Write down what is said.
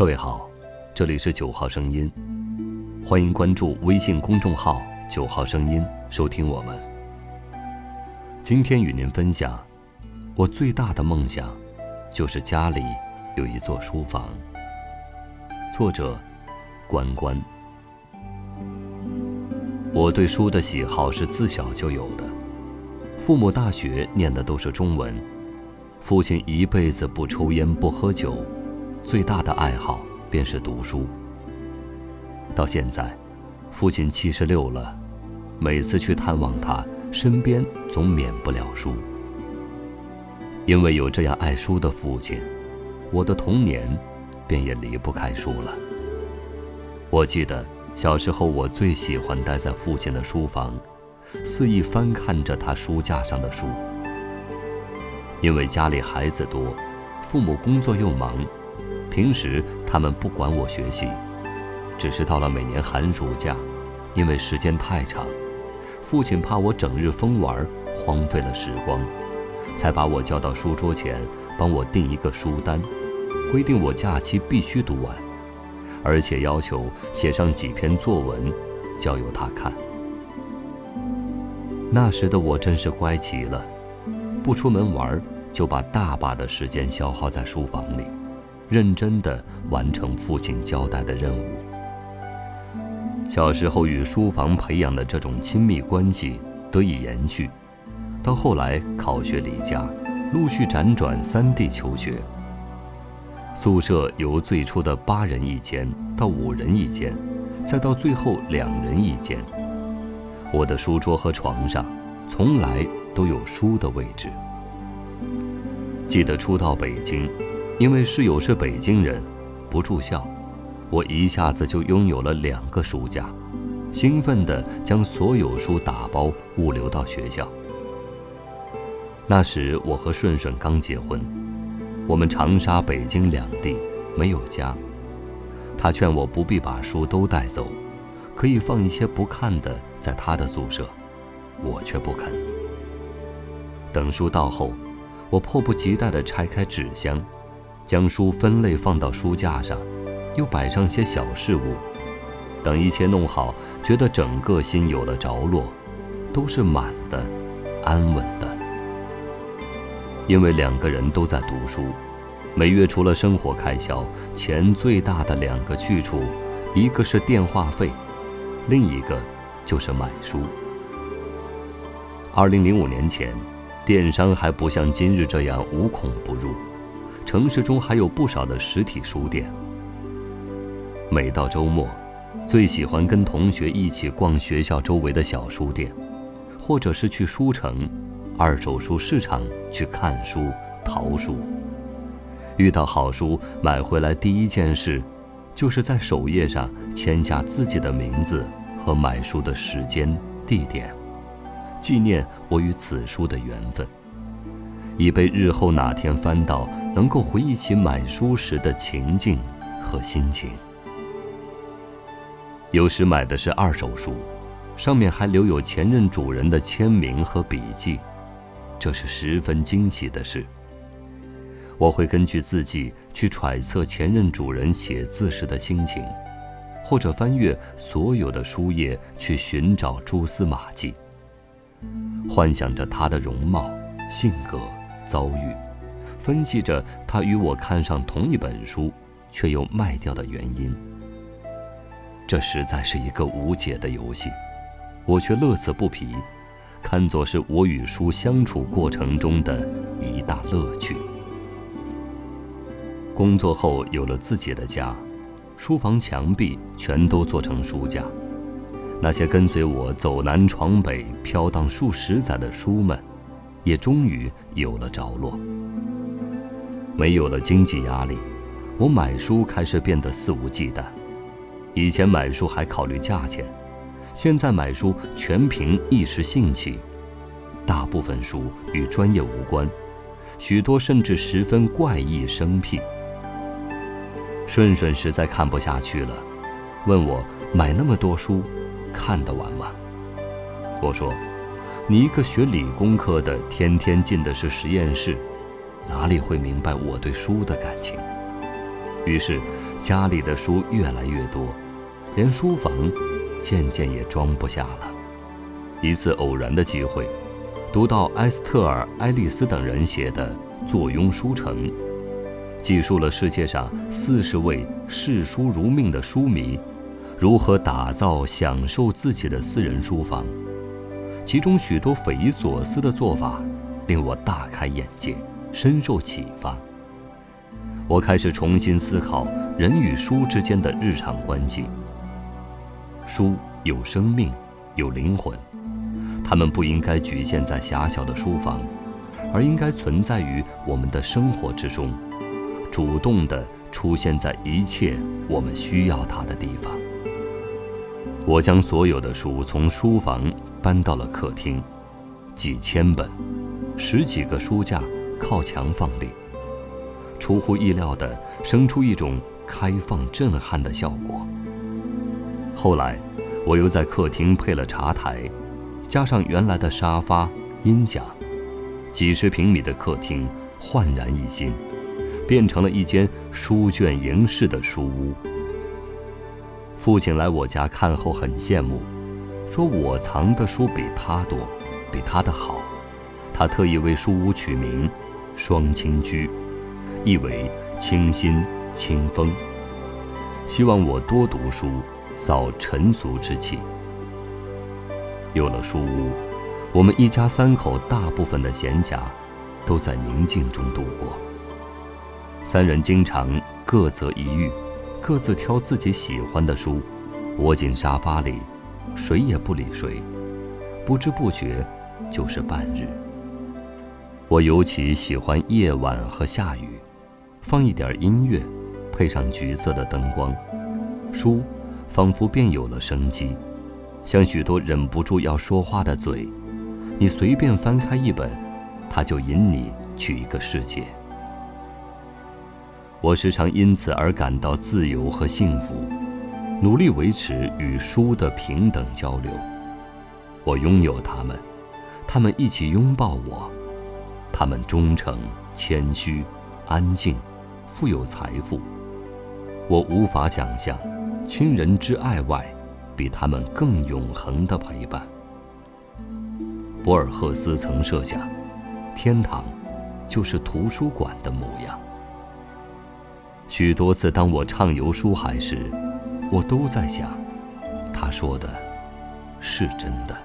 各位好，这里是九号声音，欢迎关注微信公众号“九号声音”，收听我们。今天与您分享，我最大的梦想就是家里有一座书房。作者：关关。我对书的喜好是自小就有的，父母大学念的都是中文，父亲一辈子不抽烟不喝酒。最大的爱好便是读书。到现在，父亲七十六了，每次去探望他，身边总免不了书。因为有这样爱书的父亲，我的童年便也离不开书了。我记得小时候，我最喜欢待在父亲的书房，肆意翻看着他书架上的书。因为家里孩子多，父母工作又忙。平时他们不管我学习，只是到了每年寒暑假，因为时间太长，父亲怕我整日疯玩，荒废了时光，才把我叫到书桌前，帮我定一个书单，规定我假期必须读完，而且要求写上几篇作文，交由他看。那时的我真是乖极了，不出门玩，就把大把的时间消耗在书房里。认真地完成父亲交代的任务。小时候与书房培养的这种亲密关系得以延续，到后来考学离家，陆续辗转三地求学。宿舍由最初的八人一间到五人一间，再到最后两人一间。我的书桌和床上，从来都有书的位置。记得初到北京。因为室友是北京人，不住校，我一下子就拥有了两个书架，兴奋地将所有书打包物流到学校。那时我和顺顺刚结婚，我们长沙、北京两地没有家，他劝我不必把书都带走，可以放一些不看的在他的宿舍，我却不肯。等书到后，我迫不及待地拆开纸箱。将书分类放到书架上，又摆上些小事物。等一切弄好，觉得整个心有了着落，都是满的，安稳的。因为两个人都在读书，每月除了生活开销，钱最大的两个去处，一个是电话费，另一个就是买书。二零零五年前，电商还不像今日这样无孔不入。城市中还有不少的实体书店。每到周末，最喜欢跟同学一起逛学校周围的小书店，或者是去书城、二手书市场去看书、淘书。遇到好书，买回来第一件事，就是在首页上签下自己的名字和买书的时间、地点，纪念我与此书的缘分。以备日后哪天翻到，能够回忆起买书时的情境和心情。有时买的是二手书，上面还留有前任主人的签名和笔记，这是十分惊喜的事。我会根据字迹去揣测前任主人写字时的心情，或者翻阅所有的书页去寻找蛛丝马迹，幻想着他的容貌、性格。遭遇，分析着他与我看上同一本书，却又卖掉的原因。这实在是一个无解的游戏，我却乐此不疲，看作是我与书相处过程中的一大乐趣。工作后有了自己的家，书房墙壁全都做成书架，那些跟随我走南闯北、飘荡数十载的书们。也终于有了着落。没有了经济压力，我买书开始变得肆无忌惮。以前买书还考虑价钱，现在买书全凭一时兴起。大部分书与专业无关，许多甚至十分怪异生僻。顺顺实在看不下去了，问我买那么多书，看得完吗？我说。你一个学理工科的，天天进的是实验室，哪里会明白我对书的感情？于是，家里的书越来越多，连书房渐渐也装不下了。一次偶然的机会，读到埃斯特尔·爱丽丝等人写的《坐拥书城》，记述了世界上四十位视书如命的书迷，如何打造、享受自己的私人书房。其中许多匪夷所思的做法，令我大开眼界，深受启发。我开始重新思考人与书之间的日常关系。书有生命，有灵魂。它们不应该局限在狭小的书房，而应该存在于我们的生活之中，主动地出现在一切我们需要它的地方。我将所有的书从书房搬到了客厅，几千本，十几个书架靠墙放立，出乎意料的生出一种开放震撼的效果。后来，我又在客厅配了茶台。加上原来的沙发、音响，几十平米的客厅焕然一新，变成了一间书卷盈室的书屋。父亲来我家看后很羡慕，说我藏的书比他多，比他的好。他特意为书屋取名“双清居”，意为清新清风，希望我多读书，扫尘俗之气。有了书屋，我们一家三口大部分的闲暇都在宁静中度过。三人经常各择一隅，各自挑自己喜欢的书，窝进沙发里，谁也不理谁。不知不觉就是半日。我尤其喜欢夜晚和下雨，放一点音乐，配上橘色的灯光，书仿佛便有了生机。像许多忍不住要说话的嘴，你随便翻开一本，它就引你去一个世界。我时常因此而感到自由和幸福，努力维持与书的平等交流。我拥有它们，它们一起拥抱我，它们忠诚、谦虚、安静、富有财富。我无法想象，亲人之爱外。比他们更永恒的陪伴。博尔赫斯曾设想，天堂就是图书馆的模样。许多次，当我畅游书海时，我都在想，他说的是真的。